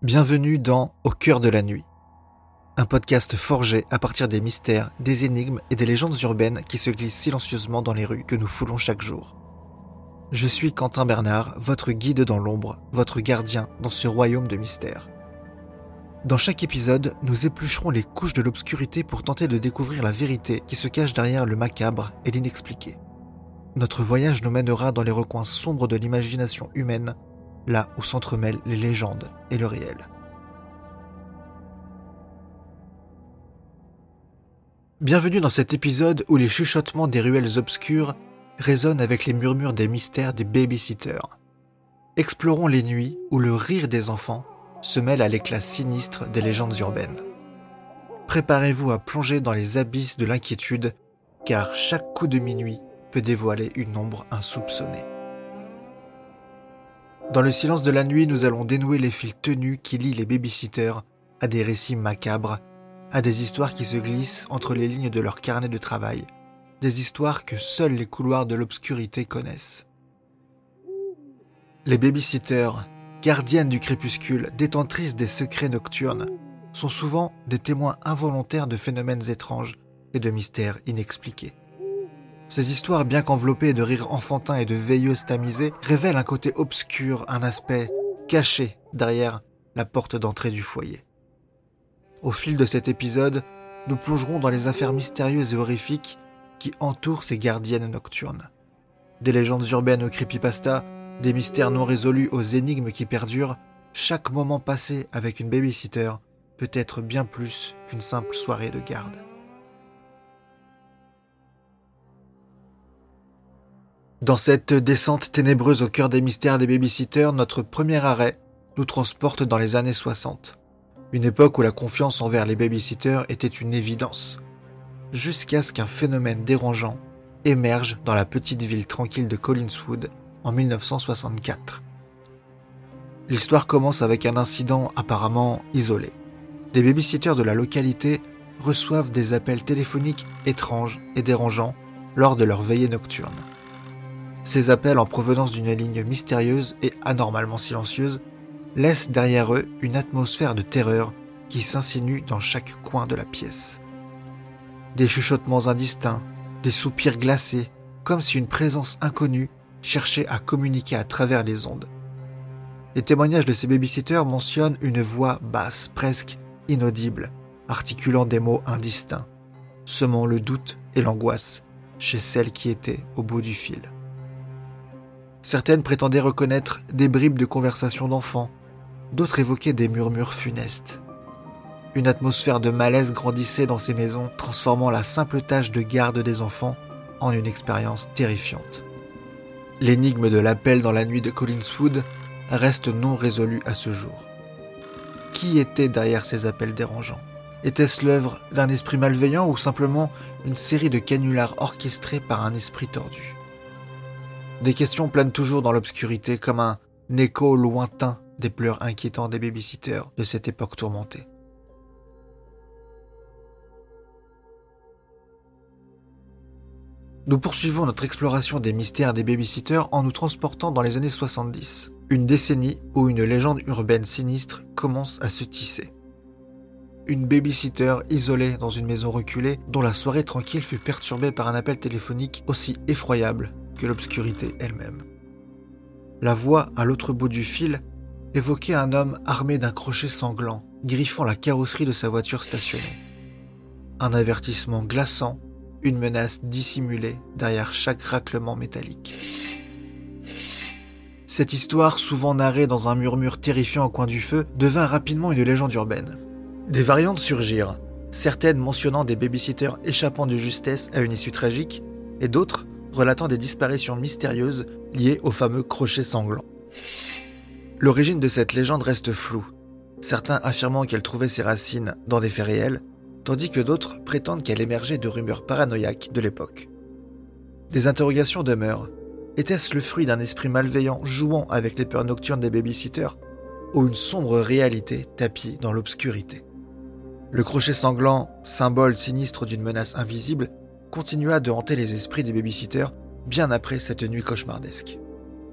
Bienvenue dans Au cœur de la nuit, un podcast forgé à partir des mystères, des énigmes et des légendes urbaines qui se glissent silencieusement dans les rues que nous foulons chaque jour. Je suis Quentin Bernard, votre guide dans l'ombre, votre gardien dans ce royaume de mystères. Dans chaque épisode, nous éplucherons les couches de l'obscurité pour tenter de découvrir la vérité qui se cache derrière le macabre et l'inexpliqué. Notre voyage nous mènera dans les recoins sombres de l'imagination humaine là où s'entremêlent les légendes et le réel. Bienvenue dans cet épisode où les chuchotements des ruelles obscures résonnent avec les murmures des mystères des babysitters. Explorons les nuits où le rire des enfants se mêle à l'éclat sinistre des légendes urbaines. Préparez-vous à plonger dans les abysses de l'inquiétude, car chaque coup de minuit peut dévoiler une ombre insoupçonnée. Dans le silence de la nuit, nous allons dénouer les fils tenus qui lient les babysitters à des récits macabres, à des histoires qui se glissent entre les lignes de leur carnet de travail, des histoires que seuls les couloirs de l'obscurité connaissent. Les babysitters, gardiennes du crépuscule, détentrices des secrets nocturnes, sont souvent des témoins involontaires de phénomènes étranges et de mystères inexpliqués. Ces histoires, bien qu'enveloppées de rires enfantins et de veilleuses tamisées, révèlent un côté obscur, un aspect caché derrière la porte d'entrée du foyer. Au fil de cet épisode, nous plongerons dans les affaires mystérieuses et horrifiques qui entourent ces gardiennes nocturnes. Des légendes urbaines au creepypasta, des mystères non résolus aux énigmes qui perdurent, chaque moment passé avec une babysitter peut être bien plus qu'une simple soirée de garde. Dans cette descente ténébreuse au cœur des mystères des babysitters, notre premier arrêt nous transporte dans les années 60. Une époque où la confiance envers les babysitters était une évidence. Jusqu'à ce qu'un phénomène dérangeant émerge dans la petite ville tranquille de Collinswood en 1964. L'histoire commence avec un incident apparemment isolé. Des babysitters de la localité reçoivent des appels téléphoniques étranges et dérangeants lors de leur veillée nocturne. Ces appels en provenance d'une ligne mystérieuse et anormalement silencieuse laissent derrière eux une atmosphère de terreur qui s'insinue dans chaque coin de la pièce. Des chuchotements indistincts, des soupirs glacés, comme si une présence inconnue cherchait à communiquer à travers les ondes. Les témoignages de ces babysitters mentionnent une voix basse, presque inaudible, articulant des mots indistincts, semant le doute et l'angoisse chez celle qui était au bout du fil. Certaines prétendaient reconnaître des bribes de conversation d'enfants, d'autres évoquaient des murmures funestes. Une atmosphère de malaise grandissait dans ces maisons, transformant la simple tâche de garde des enfants en une expérience terrifiante. L'énigme de l'appel dans la nuit de Collinswood reste non résolue à ce jour. Qui était derrière ces appels dérangeants? Était-ce l'œuvre d'un esprit malveillant ou simplement une série de canulars orchestrés par un esprit tordu? Des questions planent toujours dans l'obscurité comme un écho lointain des pleurs inquiétants des babysitters de cette époque tourmentée. Nous poursuivons notre exploration des mystères des babysitters en nous transportant dans les années 70, une décennie où une légende urbaine sinistre commence à se tisser. Une babysitter isolée dans une maison reculée dont la soirée tranquille fut perturbée par un appel téléphonique aussi effroyable l'obscurité elle-même. La voix à l'autre bout du fil évoquait un homme armé d'un crochet sanglant, griffant la carrosserie de sa voiture stationnée. Un avertissement glaçant, une menace dissimulée derrière chaque raclement métallique. Cette histoire, souvent narrée dans un murmure terrifiant au coin du feu, devint rapidement une légende urbaine. Des variantes surgirent, certaines mentionnant des babysitters échappant de justesse à une issue tragique, et d'autres relatant des disparitions mystérieuses liées au fameux crochet sanglant. L'origine de cette légende reste floue, certains affirmant qu'elle trouvait ses racines dans des faits réels, tandis que d'autres prétendent qu'elle émergeait de rumeurs paranoïaques de l'époque. Des interrogations demeurent. Était-ce le fruit d'un esprit malveillant jouant avec les peurs nocturnes des babysitters ou une sombre réalité tapie dans l'obscurité? Le crochet sanglant, symbole sinistre d'une menace invisible, continua de hanter les esprits des babysitters bien après cette nuit cauchemardesque.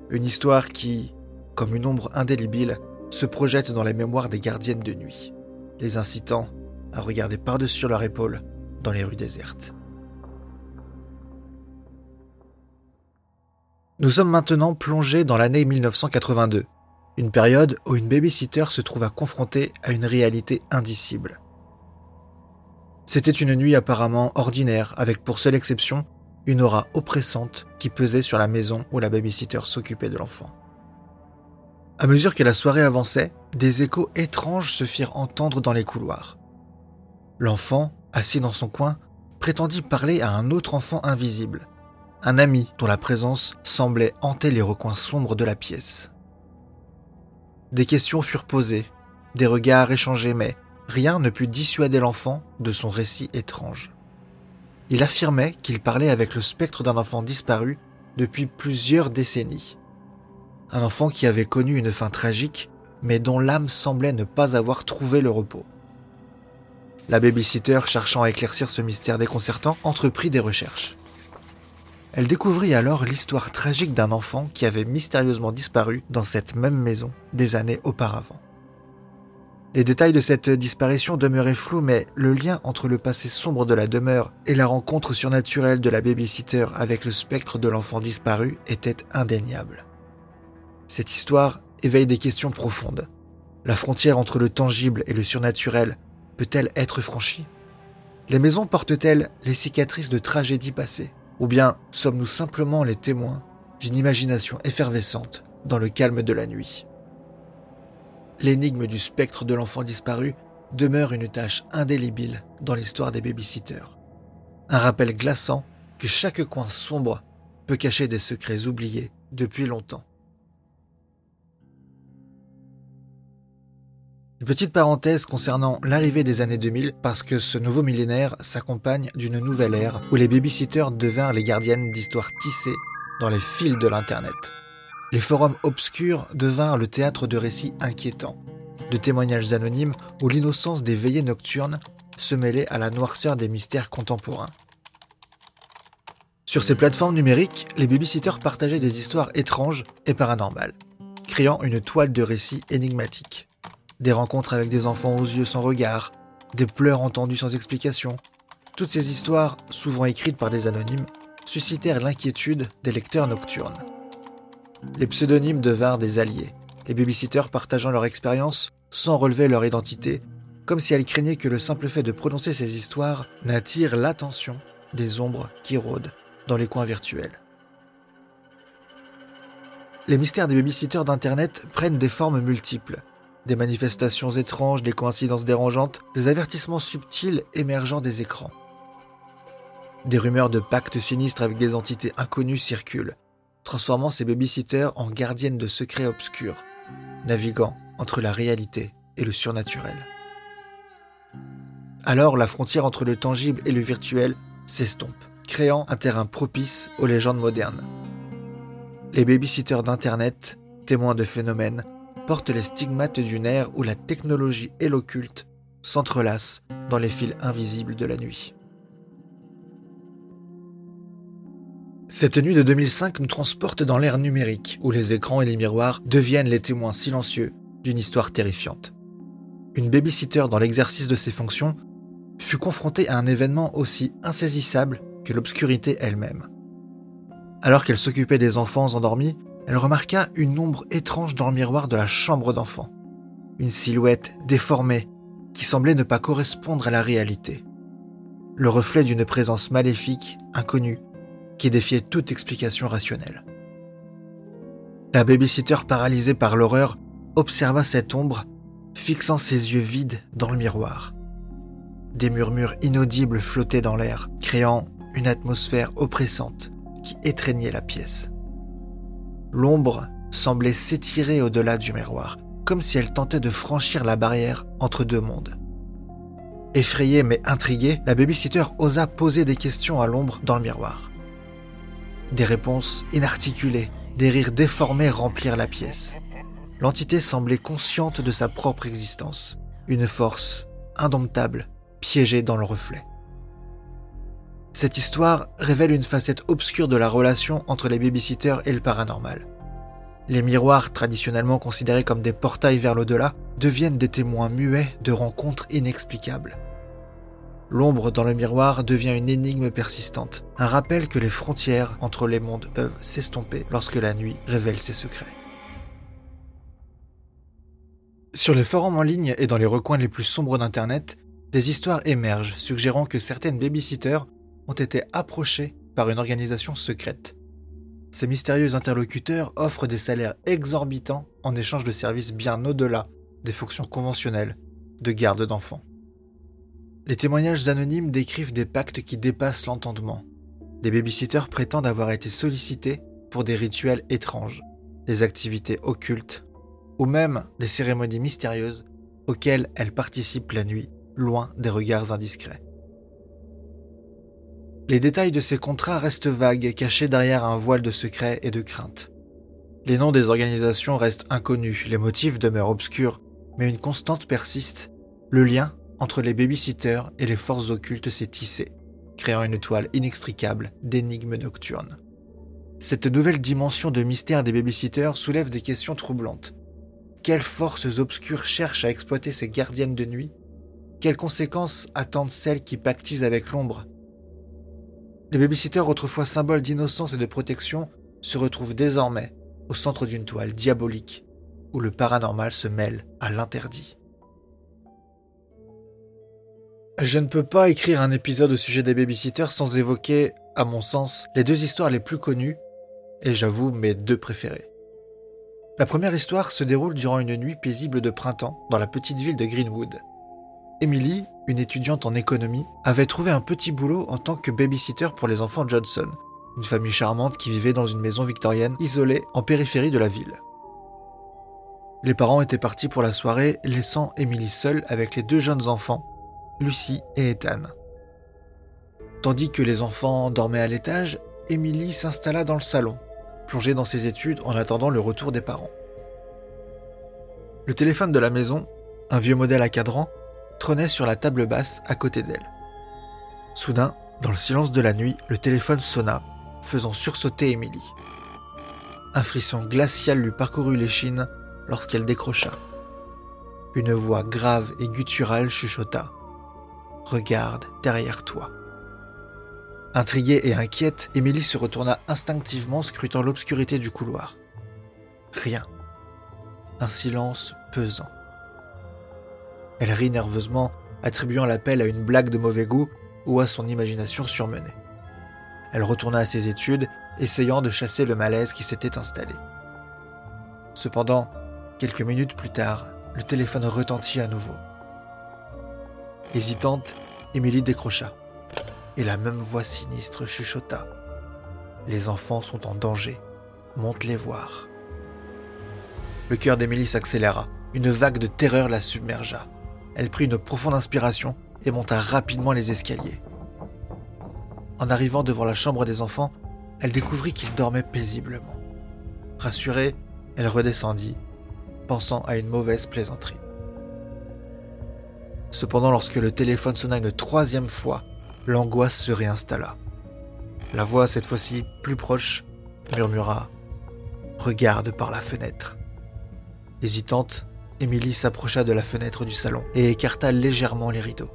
Une histoire qui, comme une ombre indélébile, se projette dans les mémoires des gardiennes de nuit, les incitant à regarder par-dessus leur épaule dans les rues désertes. Nous sommes maintenant plongés dans l'année 1982, une période où une babysitter se trouva confrontée à une réalité indicible. C'était une nuit apparemment ordinaire, avec pour seule exception une aura oppressante qui pesait sur la maison où la babysitter s'occupait de l'enfant. À mesure que la soirée avançait, des échos étranges se firent entendre dans les couloirs. L'enfant, assis dans son coin, prétendit parler à un autre enfant invisible, un ami dont la présence semblait hanter les recoins sombres de la pièce. Des questions furent posées, des regards échangés, mais rien ne put dissuader l'enfant de son récit étrange. Il affirmait qu'il parlait avec le spectre d'un enfant disparu depuis plusieurs décennies. Un enfant qui avait connu une fin tragique, mais dont l'âme semblait ne pas avoir trouvé le repos. La babysitter, cherchant à éclaircir ce mystère déconcertant, entreprit des recherches. Elle découvrit alors l'histoire tragique d'un enfant qui avait mystérieusement disparu dans cette même maison des années auparavant. Les détails de cette disparition demeuraient flous, mais le lien entre le passé sombre de la demeure et la rencontre surnaturelle de la babysitter avec le spectre de l'enfant disparu était indéniable. Cette histoire éveille des questions profondes. La frontière entre le tangible et le surnaturel peut-elle être franchie? Les maisons portent-elles les cicatrices de tragédies passées? Ou bien sommes-nous simplement les témoins d'une imagination effervescente dans le calme de la nuit? L'énigme du spectre de l'enfant disparu demeure une tâche indélébile dans l'histoire des babysitters. Un rappel glaçant que chaque coin sombre peut cacher des secrets oubliés depuis longtemps. Une petite parenthèse concernant l'arrivée des années 2000 parce que ce nouveau millénaire s'accompagne d'une nouvelle ère où les babysitters devinrent les gardiennes d'histoires tissées dans les fils de l'Internet les forums obscurs devinrent le théâtre de récits inquiétants, de témoignages anonymes où l'innocence des veillées nocturnes se mêlait à la noirceur des mystères contemporains. Sur ces plateformes numériques, les babysitters partageaient des histoires étranges et paranormales, créant une toile de récits énigmatiques. Des rencontres avec des enfants aux yeux sans regard, des pleurs entendus sans explication. Toutes ces histoires, souvent écrites par des anonymes, suscitèrent l'inquiétude des lecteurs nocturnes. Les pseudonymes devinrent des alliés, les babysitters partageant leur expérience sans relever leur identité, comme si elles craignaient que le simple fait de prononcer ces histoires n'attire l'attention des ombres qui rôdent dans les coins virtuels. Les mystères des babysitters d'Internet prennent des formes multiples. Des manifestations étranges, des coïncidences dérangeantes, des avertissements subtils émergeant des écrans. Des rumeurs de pactes sinistres avec des entités inconnues circulent, transformant ses babysitters en gardiennes de secrets obscurs, naviguant entre la réalité et le surnaturel. Alors la frontière entre le tangible et le virtuel s'estompe, créant un terrain propice aux légendes modernes. Les babysitters d'Internet, témoins de phénomènes, portent les stigmates d'une ère où la technologie et l'occulte s'entrelacent dans les fils invisibles de la nuit. Cette nuit de 2005 nous transporte dans l'ère numérique, où les écrans et les miroirs deviennent les témoins silencieux d'une histoire terrifiante. Une babysitter dans l'exercice de ses fonctions fut confrontée à un événement aussi insaisissable que l'obscurité elle-même. Alors qu'elle s'occupait des enfants endormis, elle remarqua une ombre étrange dans le miroir de la chambre d'enfant. Une silhouette déformée qui semblait ne pas correspondre à la réalité. Le reflet d'une présence maléfique, inconnue, qui défiait toute explication rationnelle. La babysitter paralysée par l'horreur observa cette ombre, fixant ses yeux vides dans le miroir. Des murmures inaudibles flottaient dans l'air, créant une atmosphère oppressante qui étreignait la pièce. L'ombre semblait s'étirer au-delà du miroir, comme si elle tentait de franchir la barrière entre deux mondes. Effrayée mais intriguée, la babysitter osa poser des questions à l'ombre dans le miroir. Des réponses inarticulées, des rires déformés remplirent la pièce. L'entité semblait consciente de sa propre existence, une force indomptable piégée dans le reflet. Cette histoire révèle une facette obscure de la relation entre les babysitters et le paranormal. Les miroirs, traditionnellement considérés comme des portails vers l'au-delà, deviennent des témoins muets de rencontres inexplicables. L'ombre dans le miroir devient une énigme persistante, un rappel que les frontières entre les mondes peuvent s'estomper lorsque la nuit révèle ses secrets. Sur les forums en ligne et dans les recoins les plus sombres d'Internet, des histoires émergent suggérant que certaines babysitters ont été approchées par une organisation secrète. Ces mystérieux interlocuteurs offrent des salaires exorbitants en échange de services bien au-delà des fonctions conventionnelles de garde d'enfants. Les témoignages anonymes décrivent des pactes qui dépassent l'entendement. Des babysitters prétendent avoir été sollicités pour des rituels étranges, des activités occultes, ou même des cérémonies mystérieuses auxquelles elles participent la nuit, loin des regards indiscrets. Les détails de ces contrats restent vagues, cachés derrière un voile de secret et de crainte. Les noms des organisations restent inconnus, les motifs demeurent obscurs, mais une constante persiste. Le lien entre les babysitters et les forces occultes s'est tissé, créant une toile inextricable d'énigmes nocturnes. Cette nouvelle dimension de mystère des babysitters soulève des questions troublantes. Quelles forces obscures cherchent à exploiter ces gardiennes de nuit? Quelles conséquences attendent celles qui pactisent avec l'ombre? Les babysitters, autrefois symboles d'innocence et de protection, se retrouvent désormais au centre d'une toile diabolique où le paranormal se mêle à l'interdit. Je ne peux pas écrire un épisode au sujet des babysitters sans évoquer, à mon sens, les deux histoires les plus connues, et j'avoue mes deux préférées. La première histoire se déroule durant une nuit paisible de printemps dans la petite ville de Greenwood. Emily, une étudiante en économie, avait trouvé un petit boulot en tant que babysitter pour les enfants Johnson, une famille charmante qui vivait dans une maison victorienne isolée en périphérie de la ville. Les parents étaient partis pour la soirée, laissant Emily seule avec les deux jeunes enfants, Lucie et Ethan. Tandis que les enfants dormaient à l'étage, Emily s'installa dans le salon, plongée dans ses études en attendant le retour des parents. Le téléphone de la maison, un vieux modèle à cadran, trônait sur la table basse à côté d'elle. Soudain, dans le silence de la nuit, le téléphone sonna, faisant sursauter Émilie. Un frisson glacial lui parcourut l'échine lorsqu'elle décrocha. Une voix grave et gutturale chuchota. Regarde derrière toi. Intriguée et inquiète, Émilie se retourna instinctivement scrutant l'obscurité du couloir. Rien. Un silence pesant. Elle rit nerveusement, attribuant l'appel à une blague de mauvais goût ou à son imagination surmenée. Elle retourna à ses études, essayant de chasser le malaise qui s'était installé. Cependant, quelques minutes plus tard, le téléphone retentit à nouveau. Hésitante, Émilie décrocha, et la même voix sinistre chuchota. Les enfants sont en danger, monte les voir. Le cœur d'Émilie s'accéléra, une vague de terreur la submergea. Elle prit une profonde inspiration et monta rapidement les escaliers. En arrivant devant la chambre des enfants, elle découvrit qu'ils dormaient paisiblement. Rassurée, elle redescendit, pensant à une mauvaise plaisanterie. Cependant, lorsque le téléphone sonna une troisième fois, l'angoisse se réinstalla. La voix, cette fois-ci plus proche, murmura ⁇ Regarde par la fenêtre ⁇ Hésitante, Émilie s'approcha de la fenêtre du salon et écarta légèrement les rideaux.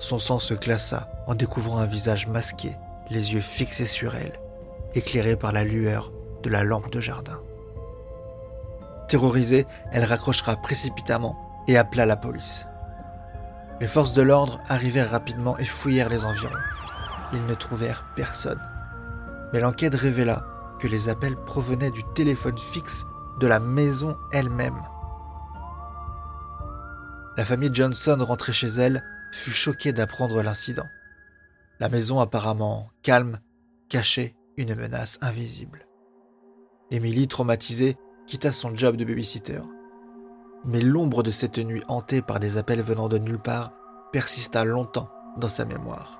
Son sang se glaça en découvrant un visage masqué, les yeux fixés sur elle, éclairé par la lueur de la lampe de jardin. Terrorisée, elle raccrochera précipitamment et appela la police. Les forces de l'ordre arrivèrent rapidement et fouillèrent les environs. Ils ne trouvèrent personne. Mais l'enquête révéla que les appels provenaient du téléphone fixe de la maison elle-même. La famille Johnson rentrée chez elle fut choquée d'apprendre l'incident. La maison apparemment calme cachait une menace invisible. Emily, traumatisée, quitta son job de babysitter. Mais l'ombre de cette nuit hantée par des appels venant de nulle part persista longtemps dans sa mémoire.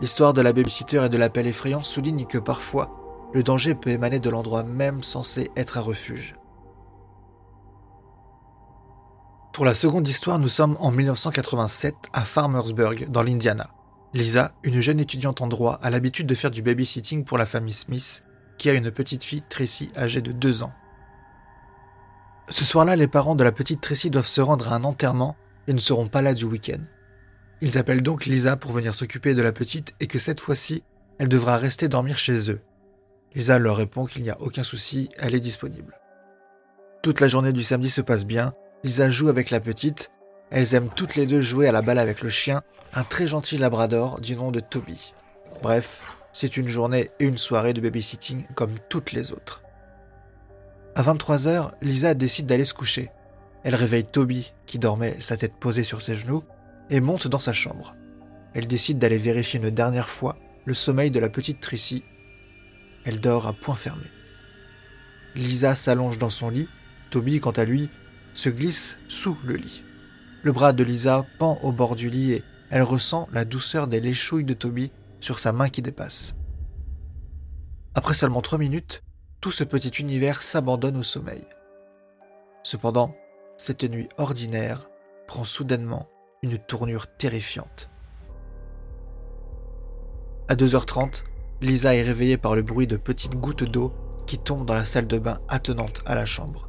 L'histoire de la babysitter et de l'appel effrayant souligne que parfois, le danger peut émaner de l'endroit même censé être un refuge. Pour la seconde histoire, nous sommes en 1987 à Farmersburg, dans l'Indiana. Lisa, une jeune étudiante en droit, a l'habitude de faire du babysitting pour la famille Smith, qui a une petite fille, Tracy, âgée de 2 ans. Ce soir-là, les parents de la petite Tracy doivent se rendre à un enterrement et ne seront pas là du week-end. Ils appellent donc Lisa pour venir s'occuper de la petite et que cette fois-ci, elle devra rester dormir chez eux. Lisa leur répond qu'il n'y a aucun souci, elle est disponible. Toute la journée du samedi se passe bien, Lisa joue avec la petite, elles aiment toutes les deux jouer à la balle avec le chien, un très gentil labrador du nom de Toby. Bref, c'est une journée et une soirée de babysitting comme toutes les autres. À 23h, Lisa décide d'aller se coucher. Elle réveille Toby, qui dormait sa tête posée sur ses genoux, et monte dans sa chambre. Elle décide d'aller vérifier une dernière fois le sommeil de la petite Tracy. Elle dort à point fermé. Lisa s'allonge dans son lit, Toby, quant à lui, se glisse sous le lit. Le bras de Lisa pend au bord du lit et elle ressent la douceur des léchouilles de Toby sur sa main qui dépasse. Après seulement trois minutes, tout ce petit univers s'abandonne au sommeil. Cependant, cette nuit ordinaire prend soudainement une tournure terrifiante. À 2h30, Lisa est réveillée par le bruit de petites gouttes d'eau qui tombent dans la salle de bain attenante à la chambre.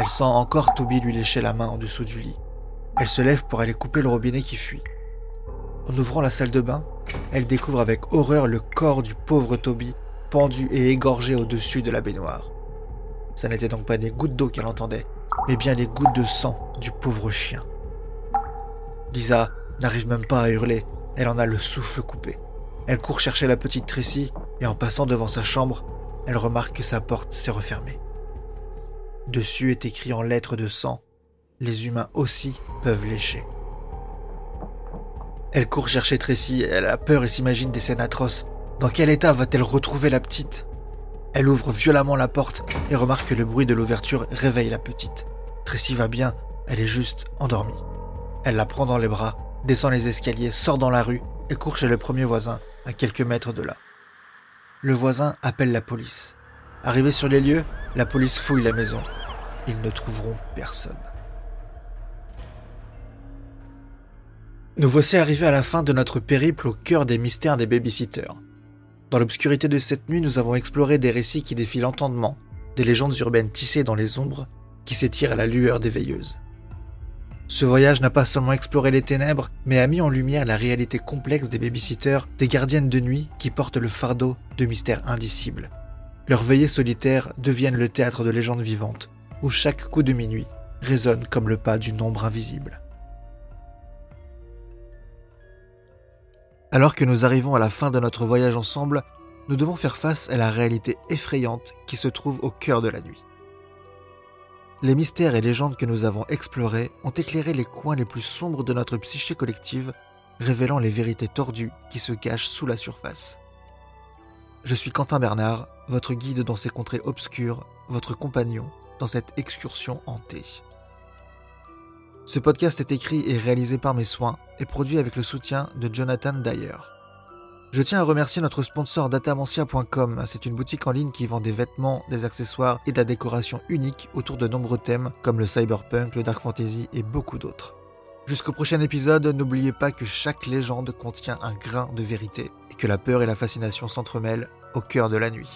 Elle sent encore Toby lui lécher la main en dessous du lit. Elle se lève pour aller couper le robinet qui fuit. En ouvrant la salle de bain, elle découvre avec horreur le corps du pauvre Toby et égorgé au-dessus de la baignoire. Ça n'était donc pas des gouttes d'eau qu'elle entendait, mais bien les gouttes de sang du pauvre chien. Lisa n'arrive même pas à hurler, elle en a le souffle coupé. Elle court chercher la petite Tracy et en passant devant sa chambre, elle remarque que sa porte s'est refermée. Dessus est écrit en lettres de sang Les humains aussi peuvent lécher. Elle court chercher Tracy, elle a peur et s'imagine des scènes atroces. Dans quel état va-t-elle retrouver la petite? Elle ouvre violemment la porte et remarque que le bruit de l'ouverture réveille la petite. Tracy va bien, elle est juste endormie. Elle la prend dans les bras, descend les escaliers, sort dans la rue et court chez le premier voisin, à quelques mètres de là. Le voisin appelle la police. Arrivé sur les lieux, la police fouille la maison. Ils ne trouveront personne. Nous voici arrivés à la fin de notre périple au cœur des mystères des babysitters. Dans l'obscurité de cette nuit, nous avons exploré des récits qui défient l'entendement, des légendes urbaines tissées dans les ombres qui s'étirent à la lueur des veilleuses. Ce voyage n'a pas seulement exploré les ténèbres, mais a mis en lumière la réalité complexe des babysitters, des gardiennes de nuit qui portent le fardeau de mystères indicibles. Leurs veillées solitaires deviennent le théâtre de légendes vivantes, où chaque coup de minuit résonne comme le pas d'une ombre invisible. Alors que nous arrivons à la fin de notre voyage ensemble, nous devons faire face à la réalité effrayante qui se trouve au cœur de la nuit. Les mystères et légendes que nous avons explorés ont éclairé les coins les plus sombres de notre psyché collective, révélant les vérités tordues qui se cachent sous la surface. Je suis Quentin Bernard, votre guide dans ces contrées obscures, votre compagnon dans cette excursion hantée. Ce podcast est écrit et réalisé par mes soins et produit avec le soutien de Jonathan Dyer. Je tiens à remercier notre sponsor datamantia.com. C'est une boutique en ligne qui vend des vêtements, des accessoires et de la décoration unique autour de nombreux thèmes comme le cyberpunk, le dark fantasy et beaucoup d'autres. Jusqu'au prochain épisode, n'oubliez pas que chaque légende contient un grain de vérité et que la peur et la fascination s'entremêlent au cœur de la nuit.